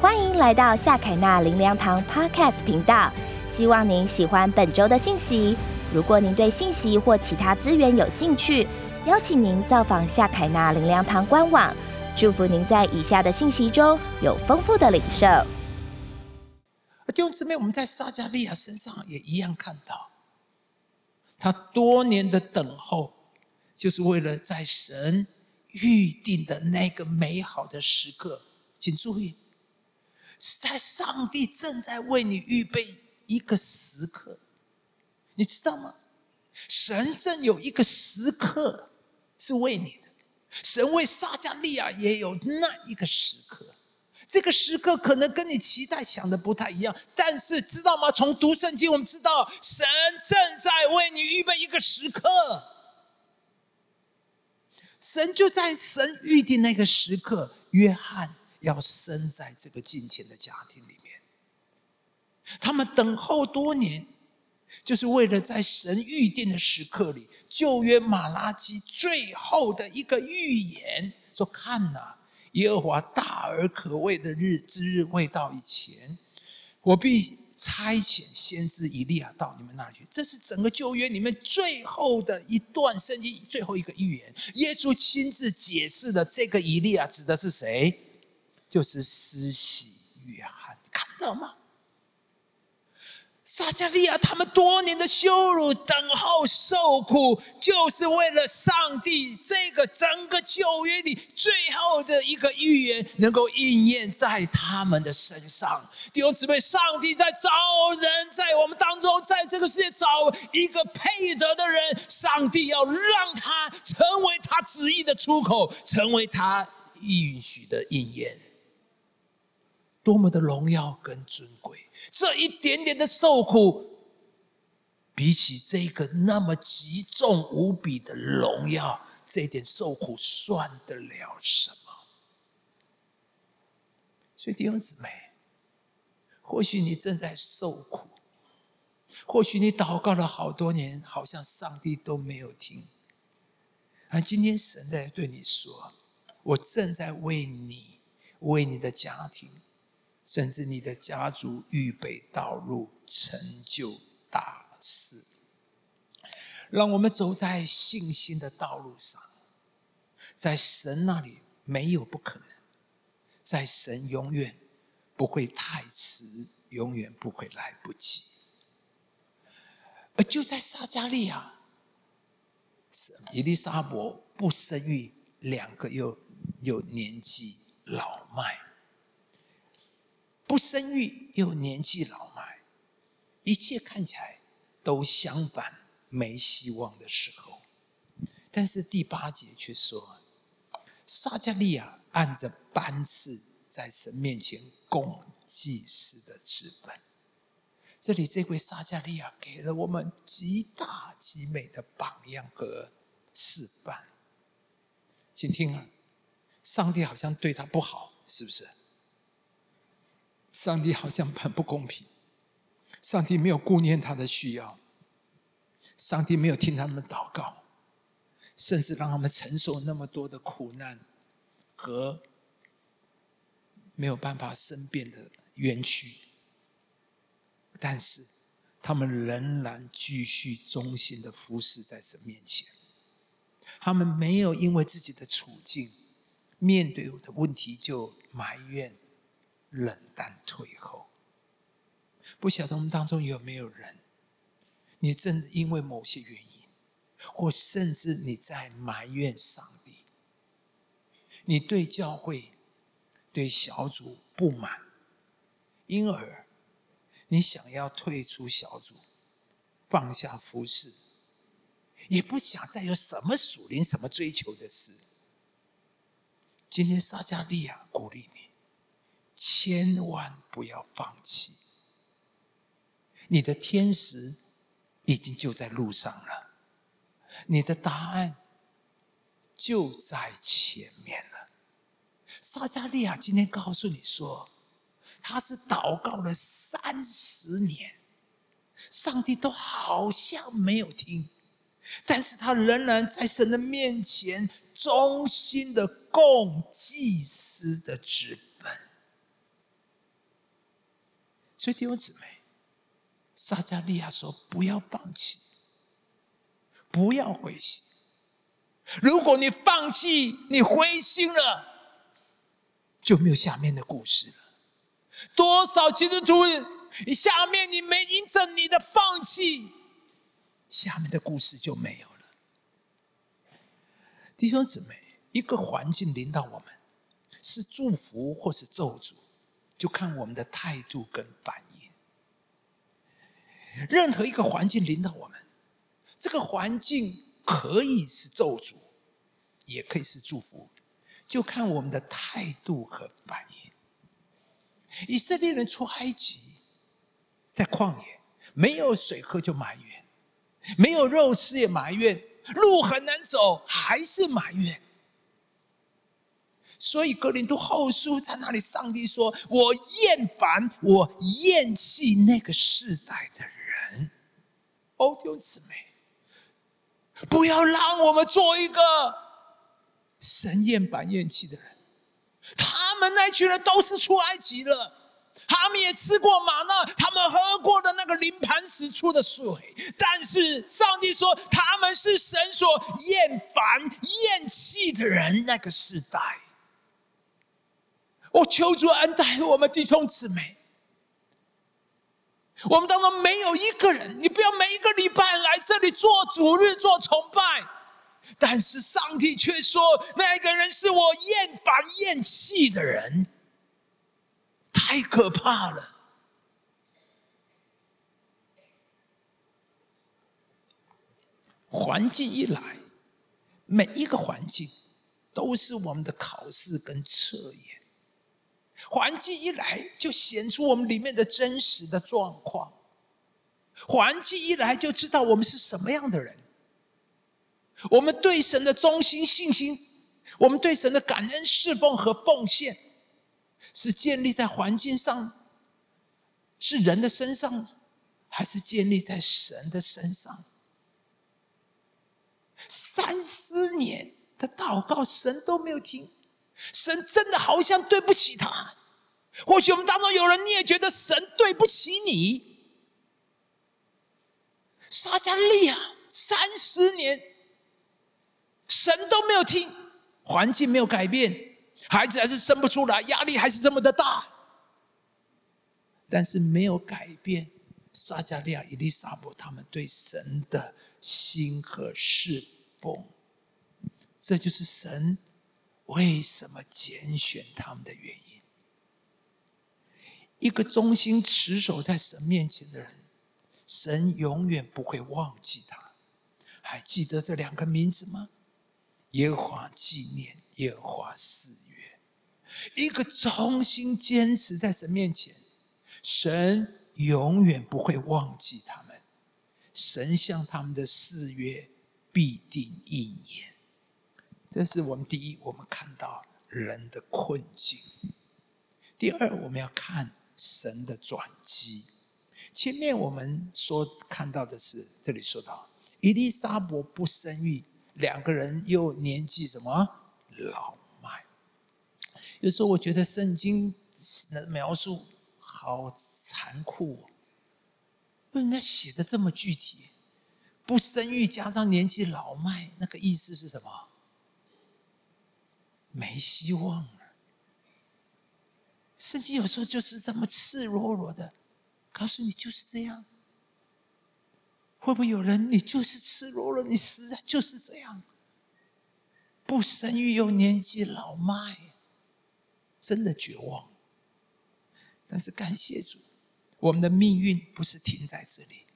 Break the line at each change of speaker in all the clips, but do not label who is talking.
欢迎来到夏凯纳林良堂 Podcast 频道。希望您喜欢本周的信息。如果您对信息或其他资源有兴趣，邀请您造访夏凯纳林良堂官网。祝福您在以下的信息中有丰富的领受。
弟兄姊妹，我们在撒加利亚身上也一样看到，他多年的等候，就是为了在神预定的那个美好的时刻。请注意，是在上帝正在为你预备一个时刻，你知道吗？神正有一个时刻是为你的，神为撒加利亚也有那一个时刻。这个时刻可能跟你期待想的不太一样，但是知道吗？从读圣经，我们知道神正在为你预备一个时刻。神就在神预定那个时刻，约翰要生在这个金钱的家庭里面。他们等候多年，就是为了在神预定的时刻里，旧约马拉基最后的一个预言，说：“看呐。”耶和华大而可畏的日之日未到以前，我必差遣先知以利亚到你们那里去。这是整个旧约里面最后的一段圣经最后一个预言。耶稣亲自解释的这个以利亚指的是谁？就是施洗约翰，看到吗？撒加利亚他们多年的羞辱、等候、受苦，就是为了上帝这个整个旧约里最后的一个预言能够应验在他们的身上。弟兄姊妹，上帝在找人，在我们当中，在这个世界找一个配得的人，上帝要让他成为他旨意的出口，成为他允许的应验。多么的荣耀跟尊贵！这一点点的受苦，比起这个那么极重无比的荣耀，这点受苦算得了什么？所以弟兄姊妹，或许你正在受苦，或许你祷告了好多年，好像上帝都没有听。而今天神在对你说：“我正在为你，为你的家庭。”甚至你的家族预备道路，成就大事。让我们走在信心的道路上，在神那里没有不可能，在神永远不会太迟，永远不会来不及。而就在撒加利亚，伊丽莎伯不生育，两个又又年纪老迈。不生育又年纪老迈，一切看起来都相反，没希望的时候，但是第八节却说，撒加利亚按着班次在神面前供祭司的职本。这里这位撒加利亚给了我们极大极美的榜样和示范。请听啊，上帝好像对他不好，是不是？上帝好像很不公平，上帝没有顾念他的需要，上帝没有听他们祷告，甚至让他们承受那么多的苦难和没有办法申辩的冤屈，但是他们仍然继续忠心的服侍在神面前，他们没有因为自己的处境面对我的问题就埋怨。冷淡退后，不晓得我们当中有没有人，你正因为某些原因，或甚至你在埋怨上帝，你对教会、对小组不满，因而你想要退出小组，放下服饰，也不想再有什么属灵、什么追求的事。今天撒加利亚鼓励你。千万不要放弃，你的天使已经就在路上了，你的答案就在前面了。撒加利亚今天告诉你说，他是祷告了三十年，上帝都好像没有听，但是他仍然在神的面前忠心的供祭司的职。所以弟兄姊妹，撒加利亚说：“不要放弃，不要灰心。如果你放弃，你灰心了，就没有下面的故事了。多少基督徒，下面你没因着你的放弃，下面的故事就没有了。弟兄姊妹，一个环境领导我们，是祝福或是咒诅，就看我们的态度跟反应。任何一个环境领导我们，这个环境。可以是咒诅，也可以是祝福，就看我们的态度和反应。以色列人出埃及，在旷野没有水喝就埋怨，没有肉吃也埋怨，路很难走还是埋怨。所以格林都后书在那里，上帝说：“我厌烦，我厌弃那个世代的人。”哦，弟兄姊妹。不要让我们做一个神厌烦厌弃的人。他们那群人都是出埃及了，他们也吃过玛纳，他们喝过的那个临盘时出的水。但是上帝说，他们是神所厌烦厌弃的人。那个时代，我求主恩待我们弟兄姊妹。我们当中没有一个人，你不要每一个礼拜来这里做主日做崇拜，但是上帝却说那个人是我厌烦厌弃的人，太可怕了。环境一来，每一个环境都是我们的考试跟测验。环境一来，就显出我们里面的真实的状况；环境一来，就知道我们是什么样的人。我们对神的忠心、信心，我们对神的感恩、侍奉和奉献，是建立在环境上，是人的身上，还是建立在神的身上？三十年的祷告，神都没有听。神真的好像对不起他，或许我们当中有人你也觉得神对不起你。撒加利亚三十年，神都没有听，环境没有改变，孩子还是生不出来，压力还是这么的大，但是没有改变撒加利亚、伊丽莎伯他们对神的心和侍奉，这就是神。为什么拣选他们的原因？一个忠心持守在神面前的人，神永远不会忘记他。还记得这两个名字吗？耶和华纪念，耶和华四月。一个忠心坚持在神面前，神永远不会忘记他们。神向他们的誓约必定应验。这是我们第一，我们看到人的困境；第二，我们要看神的转机。前面我们说看到的是，这里说到伊丽莎伯不生育，两个人又年纪什么老迈。有时候我觉得圣经的描述好残酷，哦为什么写的这么具体？不生育加上年纪老迈，那个意思是什么？没希望。圣经有时候就是这么赤裸裸的告诉你，就是这样。会不会有人，你就是赤裸裸，你实在就是这样，不生育又年纪老迈，真的绝望。但是感谢主，我们的命运不是停在这里。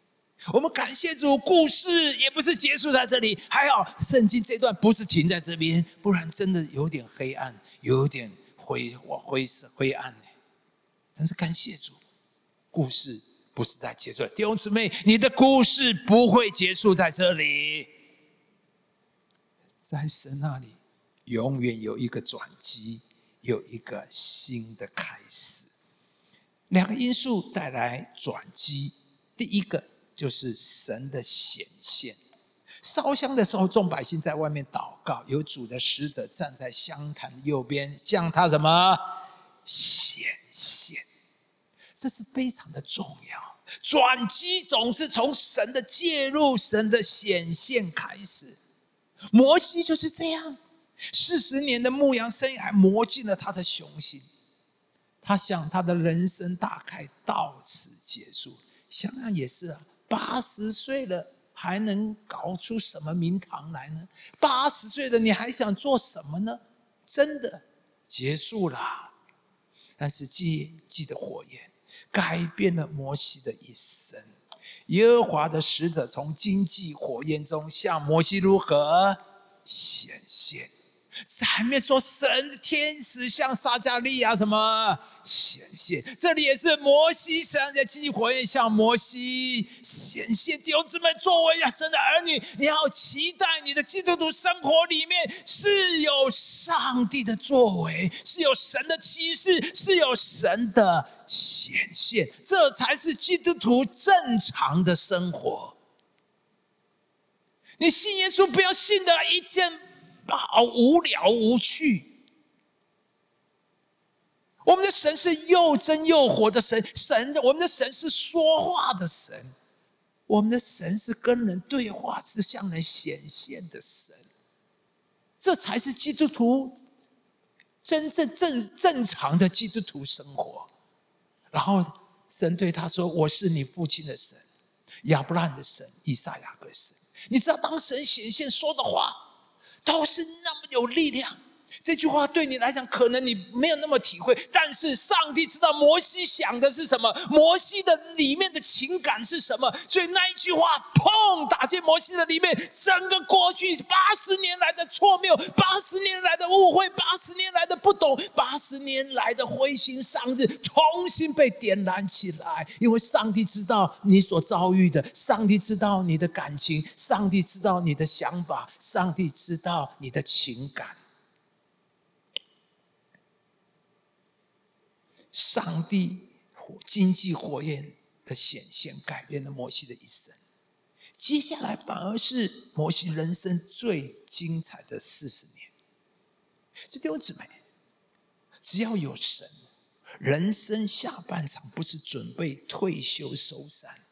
我们感谢主，故事也不是结束在这里。还好，圣经这段不是停在这边，不然真的有点黑暗，有点灰我灰色灰暗呢。但是感谢主，故事不是在结束。弟兄姊妹，你的故事不会结束在这里，在神那里永远有一个转机，有一个新的开始。两个因素带来转机，第一个。就是神的显现。烧香的时候，众百姓在外面祷告，有主的使者站在香坛的右边，向他什么显现？这是非常的重要。转机总是从神的介入、神的显现开始。摩西就是这样，四十年的牧羊生涯磨尽了他的雄心。他想他的人生大概到此结束。想想也是啊，八十岁了还能搞出什么名堂来呢？八十岁的你还想做什么呢？真的结束了。但是记记的火焰。改变了摩西的一生。耶和华的使者从经济火焰中向摩西如何显现？上面说神的天使向撒加利亚什么？显现，这里也是摩西神在经济火焰向摩西显现。弟兄姊妹，作为亚神的儿女，你要期待你的基督徒生活里面是有上帝的作为，是有神的启示，是有神的显现，这才是基督徒正常的生活。你信耶稣，不要信的一件好无聊无趣。我们的神是又真又活的神，神我们的神是说话的神，我们的神是跟人对话、是向人显现的神，这才是基督徒真正正正常的基督徒生活。然后神对他说：“我是你父亲的神，亚伯兰的神，以撒、雅各神。”你知道，当神显现说的话，都是那么有力量。这句话对你来讲，可能你没有那么体会，但是上帝知道摩西想的是什么，摩西的里面的情感是什么，所以那一句话，砰，打进摩西的里面，整个过去八十年来的错谬，八十年来的误会，八十年来的不懂，八十年来的灰心丧志，重新被点燃起来，因为上帝知道你所遭遇的，上帝知道你的感情，上帝知道你的想法，上帝知道你的情感。上帝火经济火焰的显现，改变了摩西的一生。接下来反而是摩西人生最精彩的四十年。这弟兄姊妹，只要有神，人生下半场不是准备退休收山，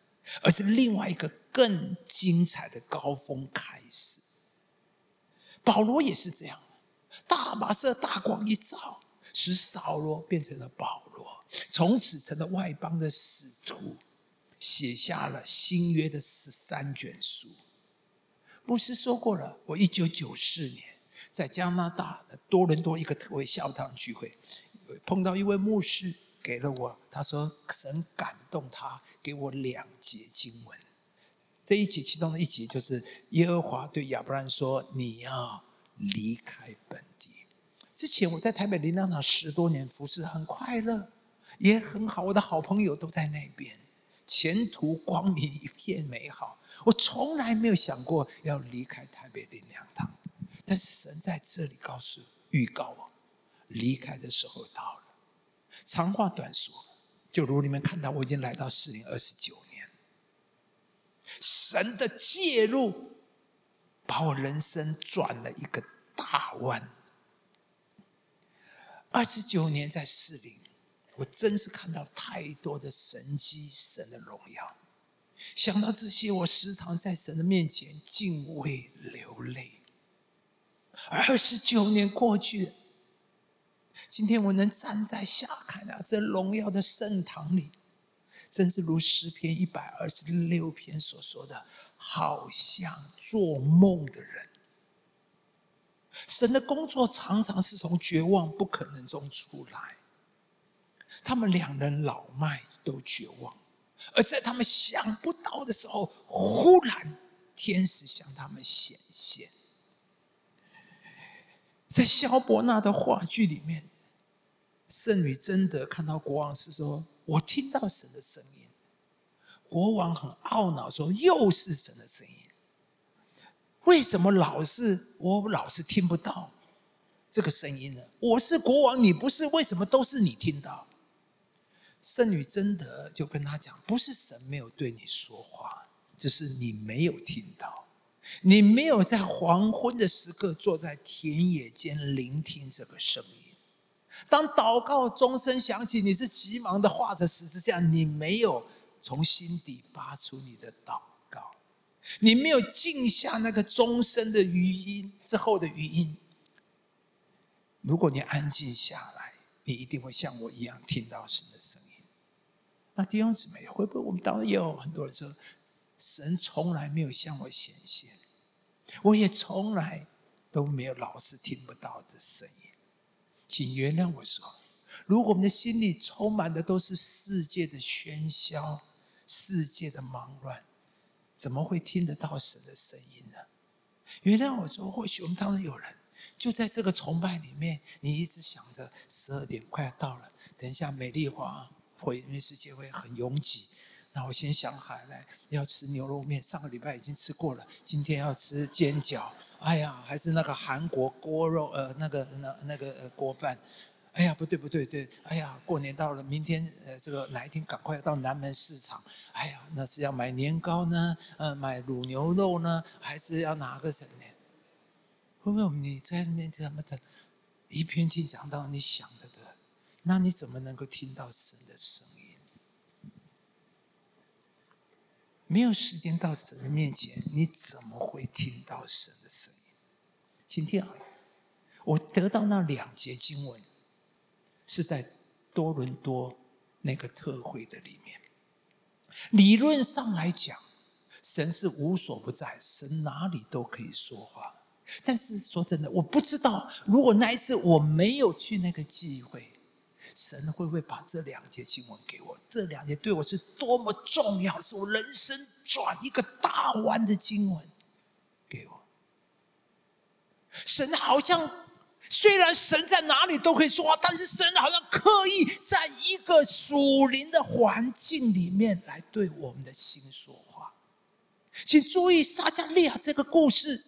而是另外一个更精彩的高峰开始。保罗也是这样，大马色大光一照。使扫罗变成了保罗，从此成了外邦的使徒，写下了新约的十三卷书。牧师说过了，我一九九四年在加拿大的多伦多一个特会教堂聚会，碰到一位牧师，给了我，他说神感动他，给我两节经文。这一节其中的一节就是耶和华对亚伯兰说：“你要离开本。”之前我在台北林良堂十多年服侍，很快乐，也很好。我的好朋友都在那边，前途光明，一片美好。我从来没有想过要离开台北林良堂，但是神在这里告诉、预告我，离开的时候到了。长话短说，就如你们看到，我已经来到四零二十九年，神的介入，把我人生转了一个大弯。二十九年在士林，我真是看到太多的神迹、神的荣耀。想到这些，我时常在神的面前敬畏流泪。二十九年过去，今天我能站在下看啊这荣耀的圣堂里，真是如诗篇一百二十六篇所说的，好像做梦的人。神的工作常常是从绝望、不可能中出来。他们两人老迈都绝望，而在他们想不到的时候，忽然天使向他们显现。在萧伯纳的话剧里面，圣女贞德看到国王是说：“我听到神的声音。”国王很懊恼说：“又是神的声音。”为什么老是我老是听不到这个声音呢？我是国王，你不是，为什么都是你听到？圣女贞德就跟他讲：不是神没有对你说话，只是你没有听到，你没有在黄昏的时刻坐在田野间聆听这个声音。当祷告钟声响起，你是急忙的画着十字架，你没有从心底发出你的祷，你没有静下那个钟声的余音之后的余音。如果你安静下来，你一定会像我一样听到神的声音。那弟兄姊妹，会不会我们当中也有很多人说，神从来没有向我显现，我也从来都没有老是听不到的声音。请原谅我说，如果我们的心里充满的都是世界的喧嚣、世界的忙乱，怎么会听得到神的声音呢？原谅我说，或许我们当中有人。就在这个崇拜里面，你一直想着十二点快要到了，等一下美丽华会因为世界会很拥挤，那我先想好来要吃牛肉面，上个礼拜已经吃过了，今天要吃煎饺，哎呀，还是那个韩国锅肉，呃，那个那那个锅饭，哎呀，不对不对对，哎呀，过年到了，明天呃这个哪一天赶快要到南门市场，哎呀，那是要买年糕呢，呃，买卤牛肉呢，还是要拿个什么？会不会你在那边他们的一篇听讲到你想的的，那你怎么能够听到神的声音？没有时间到神的面前，你怎么会听到神的声音？请听好了，我得到那两节经文是在多伦多那个特会的里面。理论上来讲，神是无所不在，神哪里都可以说话。但是说真的，我不知道，如果那一次我没有去那个聚会，神会不会把这两节经文给我？这两节对我是多么重要，是我人生转一个大弯的经文给我。神好像虽然神在哪里都可以说话，但是神好像刻意在一个属灵的环境里面来对我们的心说话。请注意撒加利亚这个故事。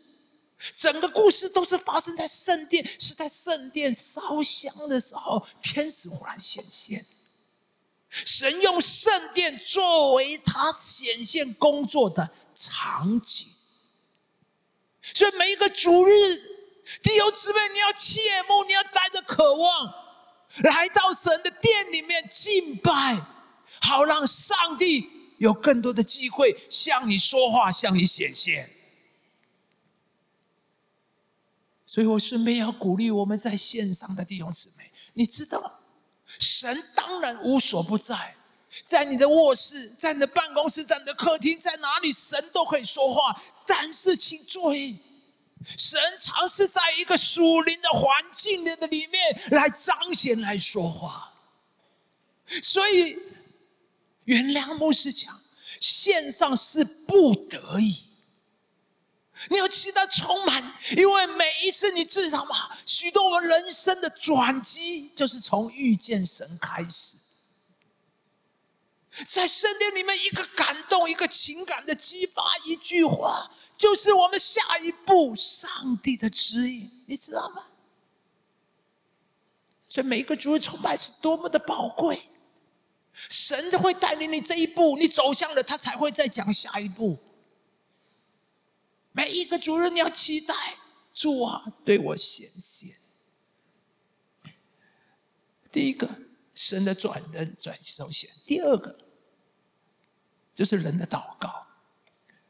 整个故事都是发生在圣殿，是在圣殿烧香的时候，天使忽然显现。神用圣殿作为他显现工作的场景，所以每一个主日，弟兄姊妹，你要切慕，你要带着渴望，来到神的殿里面敬拜，好让上帝有更多的机会向你说话，向你显现。所以我顺便要鼓励我们在线上的弟兄姊妹，你知道，神当然无所不在，在你的卧室，在你的办公室，在你的客厅，在哪里，神都可以说话。但是请注意，神常是在一个属灵的环境的里面来彰显、来说话。所以，原谅牧师讲，线上是不得已。你要期待充满，因为每一次你知道吗？许多我们人生的转机，就是从遇见神开始。在圣殿里面，一个感动，一个情感的激发，一句话，就是我们下一步上帝的指引，你知道吗？所以每一个主日崇拜是多么的宝贵，神都会带领你这一步，你走向了，他才会再讲下一步。每一个主人，你要期待主啊对我显现。第一个，神的转人转首显；第二个，就是人的祷告。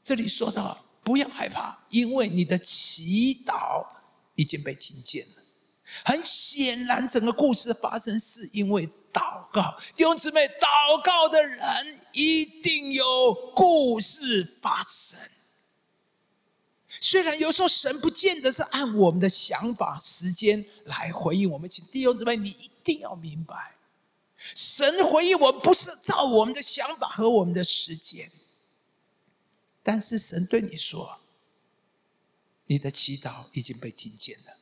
这里说到不要害怕，因为你的祈祷已经被听见了。很显然，整个故事发生是因为祷告。弟兄姊妹，祷告的人一定有故事发生。虽然有时候神不见得是按我们的想法、时间来回应我们，请弟兄姊妹，你一定要明白，神回应我们不是照我们的想法和我们的时间，但是神对你说，你的祈祷已经被听见了。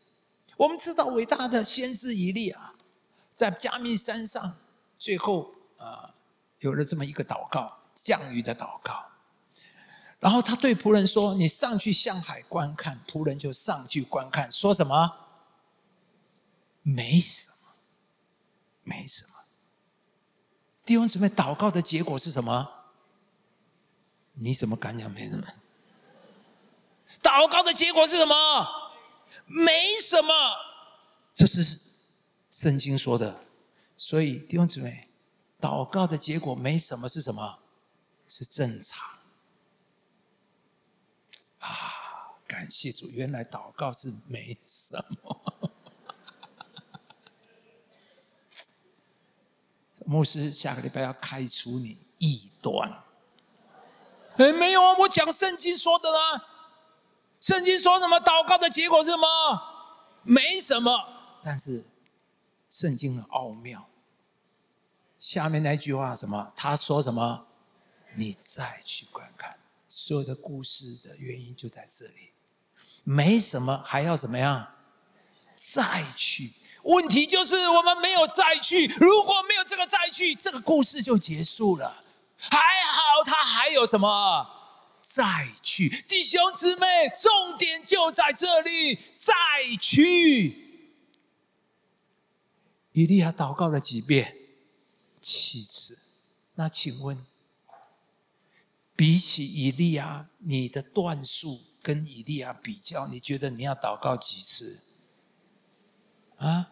我们知道伟大的先知以利啊，在加密山上，最后啊，有了这么一个祷告，降雨的祷告。然后他对仆人说：“你上去向海观看。”仆人就上去观看，说什么？没什么，没什么。弟兄姊妹，祷告的结果是什么？你怎么敢讲没什么？祷告的结果是什么？没什么。这是圣经说的，所以弟兄姊妹，祷告的结果没什么是什么？是正常。啊，感谢主，原来祷告是没什么。牧师下个礼拜要开除你异端。哎，没有啊，我讲圣经说的啦。圣经说什么？祷告的结果是什么？没什么，但是。圣经的奥妙，下面那句话什么？他说什么？你再去观看，所有的故事的原因就在这里。没什么，还要怎么样？再去。问题就是我们没有再去。如果没有这个再去，这个故事就结束了。还好他还有什么？再去，弟兄姊妹，重点就在这里，再去。以利亚祷告了几遍？七次。那请问，比起以利亚，你的段数跟以利亚比较，你觉得你要祷告几次？啊？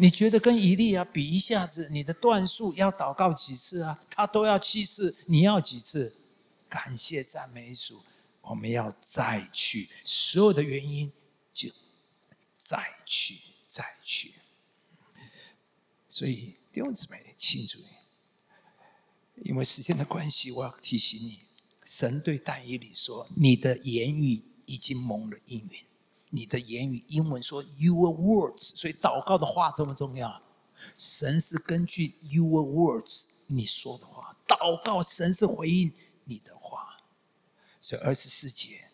你觉得跟以利亚比一下子，你的段数要祷告几次啊？他都要七次，你要几次？感谢赞美主，我们要再去，所有的原因就再去，再去。所以弟兄姊妹，请注意，因为时间的关系，我要提醒你：神对但以理说，你的言语已经蒙了应允。你的言语，英文说 “your words”，所以祷告的话这么重要。神是根据 “your words” 你说的话祷告，神是回应你的话。所以二十四节，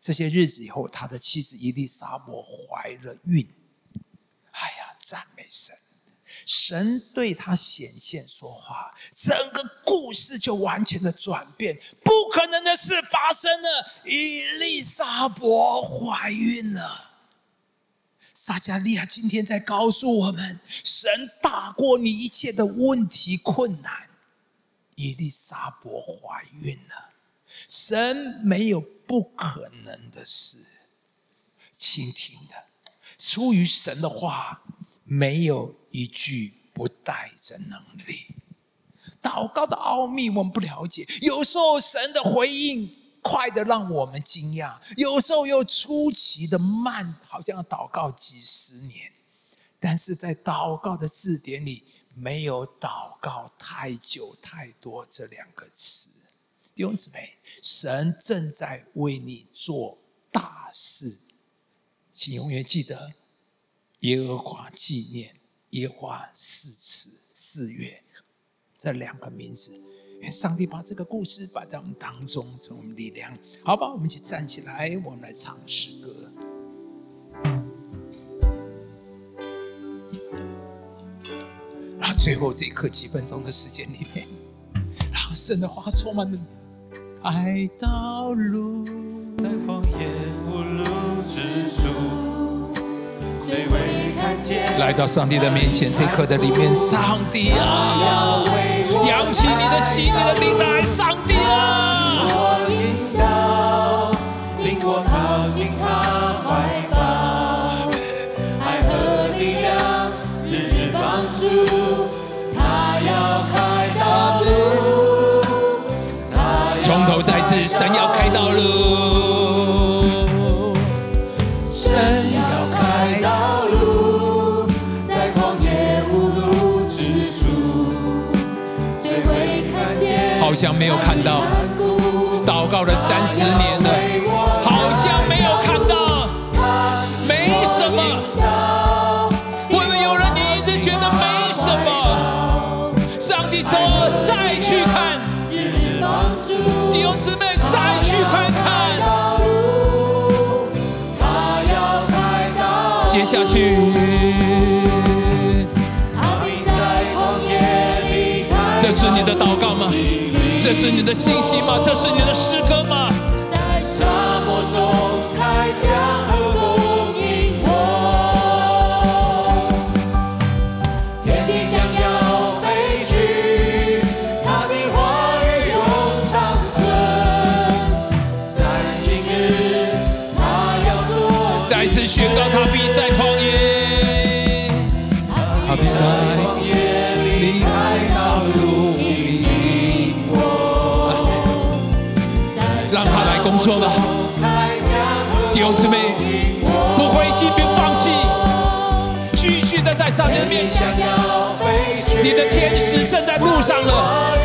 这些日子以后，他的妻子伊丽莎伯怀了孕。哎呀，赞美神！神对他显现说话，整个故事就完全的转变。不可能的事发生了，伊丽莎伯怀孕了。撒加利亚今天在告诉我们：神大过你一切的问题困难。伊丽莎伯怀孕了，神没有不可能的事。倾听的，出于神的话，没有。一句不带着能力，祷告的奥秘我们不了解。有时候神的回应快的让我们惊讶，有时候又出奇的慢，好像要祷告几十年。但是在祷告的字典里，没有“祷告太久太多”这两个词。弟兄姊妹，神正在为你做大事，请永远记得耶和华纪念。耶华四次四月，这两个名字，愿上帝把这个故事摆在我们当中，成为我们力量。好吧，我们一起站起来，我们来唱诗歌。然后最后这一刻几分钟的时间里面，然后神的话充满了爱道路，在旷野无路之处，最为。来到上帝的面前，这一刻的里面，上帝啊，扬起你的心，你的灵来，上帝啊，领我靠近他怀抱，爱和力量日日帮助，他要开道路，从头再次，神要开道路。像没有看到，祷告了三十年了，好像没有看到，没什么。我们有人，你一直觉得没什么。上帝说：“再去看，弟兄姊妹，再去看看。”接下去，这是你的祷告吗？这是你的信息吗？这是你的诗歌吗？作吧，弟兄姊妹，不灰心，不放弃，继续的在上帝的面前，你的天使正在路上了。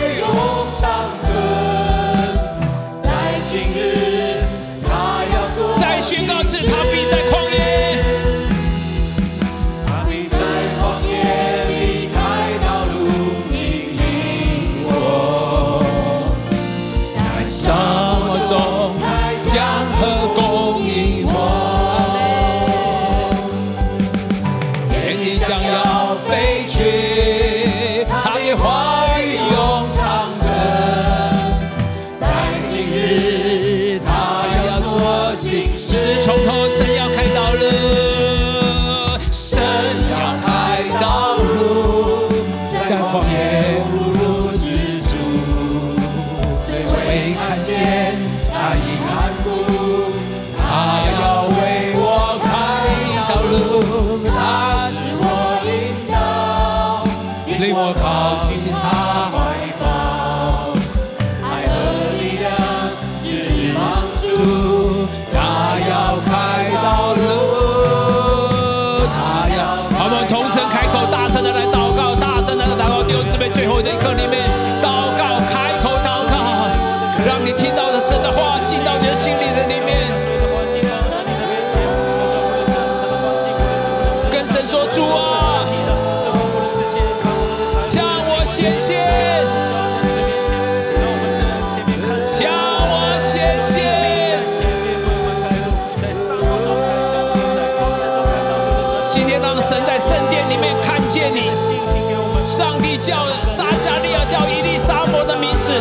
上帝叫撒迦利亚叫伊丽莎伯的名字，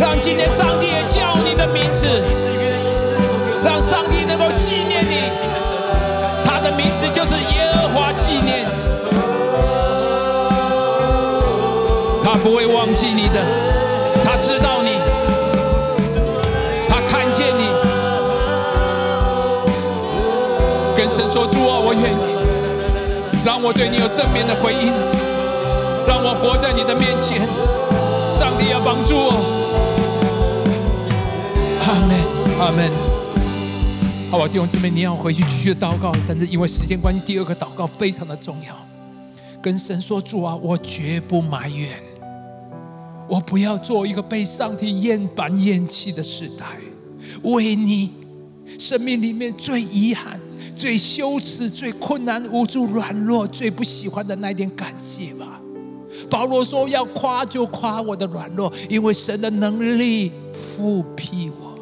让今天上帝也叫你的名字，让上帝能够纪念你。他的名字就是耶和华纪念，他不会忘记你的，他知道你，他看见你。跟神说主啊，我愿意，让我对你有正面的回应。让我活在你的面前，上帝要帮助我，阿门，阿门。好吧，弟兄姊妹，你要回去继续祷告，但是因为时间关系，第二个祷告非常的重要，跟神说主啊，我绝不埋怨。我不要做一个被上帝厌烦厌弃的时代，为你生命里面最遗憾、最羞耻、最困难、无助、软弱、最不喜欢的那一点感谢吧。保罗说：“要夸就夸我的软弱，因为神的能力复辟我。”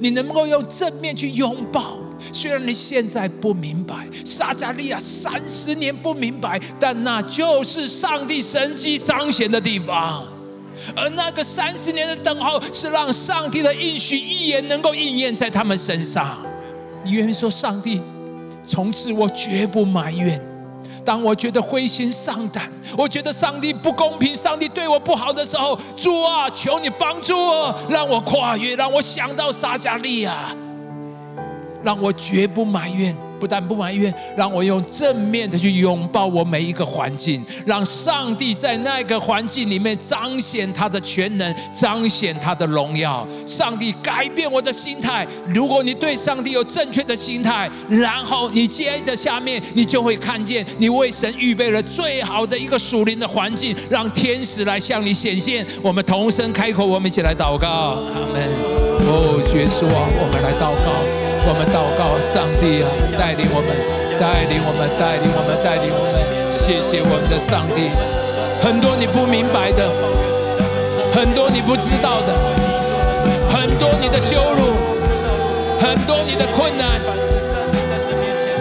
你能够用正面去拥抱，虽然你现在不明白，撒加利亚三十年不明白，但那就是上帝神迹彰显的地方。而那个三十年的等候，是让上帝的应许一言能够应验在他们身上。你愿意说，上帝，从此我绝不埋怨。当我觉得灰心丧胆，我觉得上帝不公平，上帝对我不好的时候，主啊，求你帮助我，让我跨越，让我想到撒加利亚，让我绝不埋怨。不但不埋怨，让我用正面的去拥抱我每一个环境，让上帝在那个环境里面彰显他的全能，彰显他的荣耀。上帝改变我的心态。如果你对上帝有正确的心态，然后你接着下面，你就会看见你为神预备了最好的一个属灵的环境，让天使来向你显现。我们同声开口，我们一起来祷告，阿门。哦，耶稣，我们来祷告。我们祷告，上帝啊，带领我们，带领我们，带领我们，带领我们。谢谢我们的上帝。很多你不明白的，很多你不知道的，很多你的羞辱，很多你的困难，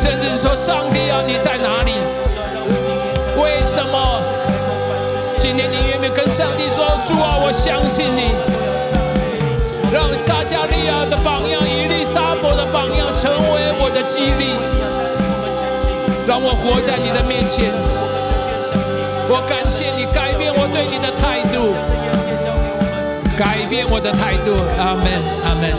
甚至说，上帝啊，你在哪里？为什么？今天你愿不愿跟上帝说，主啊，我相信你，让撒加利亚的激励，让我活在你的面前。我感谢你改变我对你的态度，改变我的态度。阿门，阿门。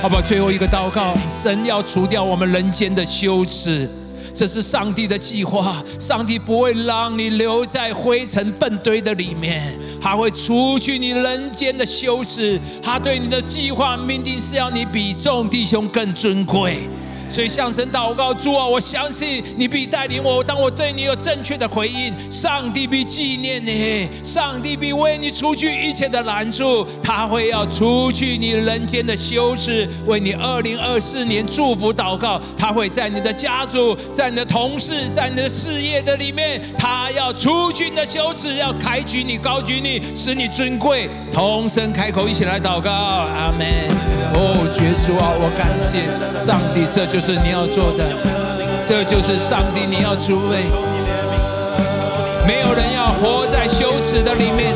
好不好？最后一个祷告，神要除掉我们人间的羞耻，这是上帝的计划。上帝不会让你留在灰尘粪堆的里面，他会除去你人间的羞耻。他对你的计划命定是要你比众弟兄更尊贵。所以向神祷告，主啊，我相信你必带领我。当我对你有正确的回应，上帝必纪念你，上帝必为你除去一切的难处。他会要除去你人间的羞耻，为你二零二四年祝福祷告。他会在你的家族、在你的同事、在你的事业的里面，他要除去你的羞耻，要抬举你、高举你，使你尊贵。同声开口，一起来祷告，阿门。哦，耶稣啊，我感谢上帝，这就。是你要做的，这就是上帝你要诸位。没有人要活在羞耻的里面。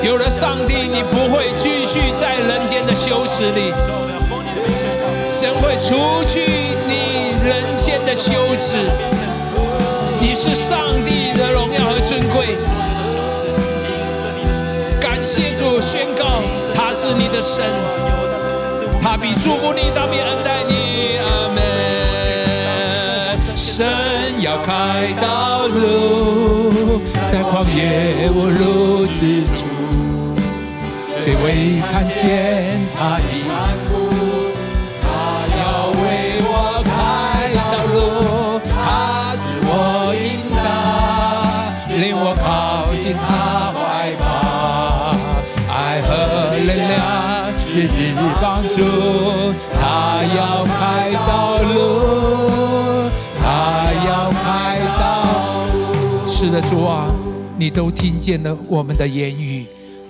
有了上帝，你不会继续在人间的羞耻里。神会除去你人间的羞耻。你是上帝的荣耀和尊贵。感谢主，宣告他是你的神。他必祝福你，他必恩待你，阿门。神要开道路，在旷野无路之处，谁会看见他的，主啊，你都听见了我们的言语，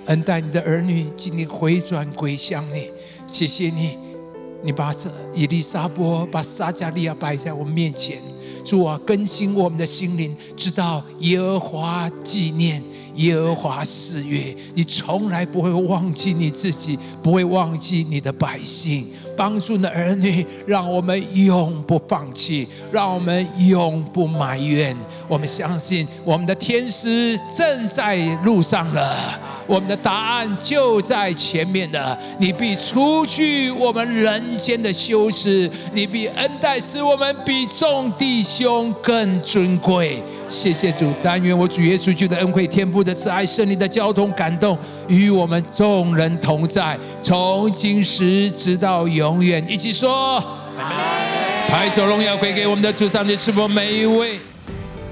恩待你的儿女，今天回转归向你。谢谢你，你把这伊丽莎伯、把撒加利亚摆在我们面前。主啊，更新我们的心灵，知道耶和华纪念。耶和华四月，你从来不会忘记你自己，不会忘记你的百姓，帮助你的儿女，让我们永不放弃，让我们永不埋怨。我们相信，我们的天师正在路上了。我们的答案就在前面了。你必除去我们人间的羞耻，你必恩待，使我们比众弟兄更尊贵。谢谢主，但愿我主耶稣基督的恩惠、天父的慈爱、圣灵的交通感动，与我们众人同在，从今时直到永远。一起说，拍手荣耀归给我们的主上帝，赐福每一位。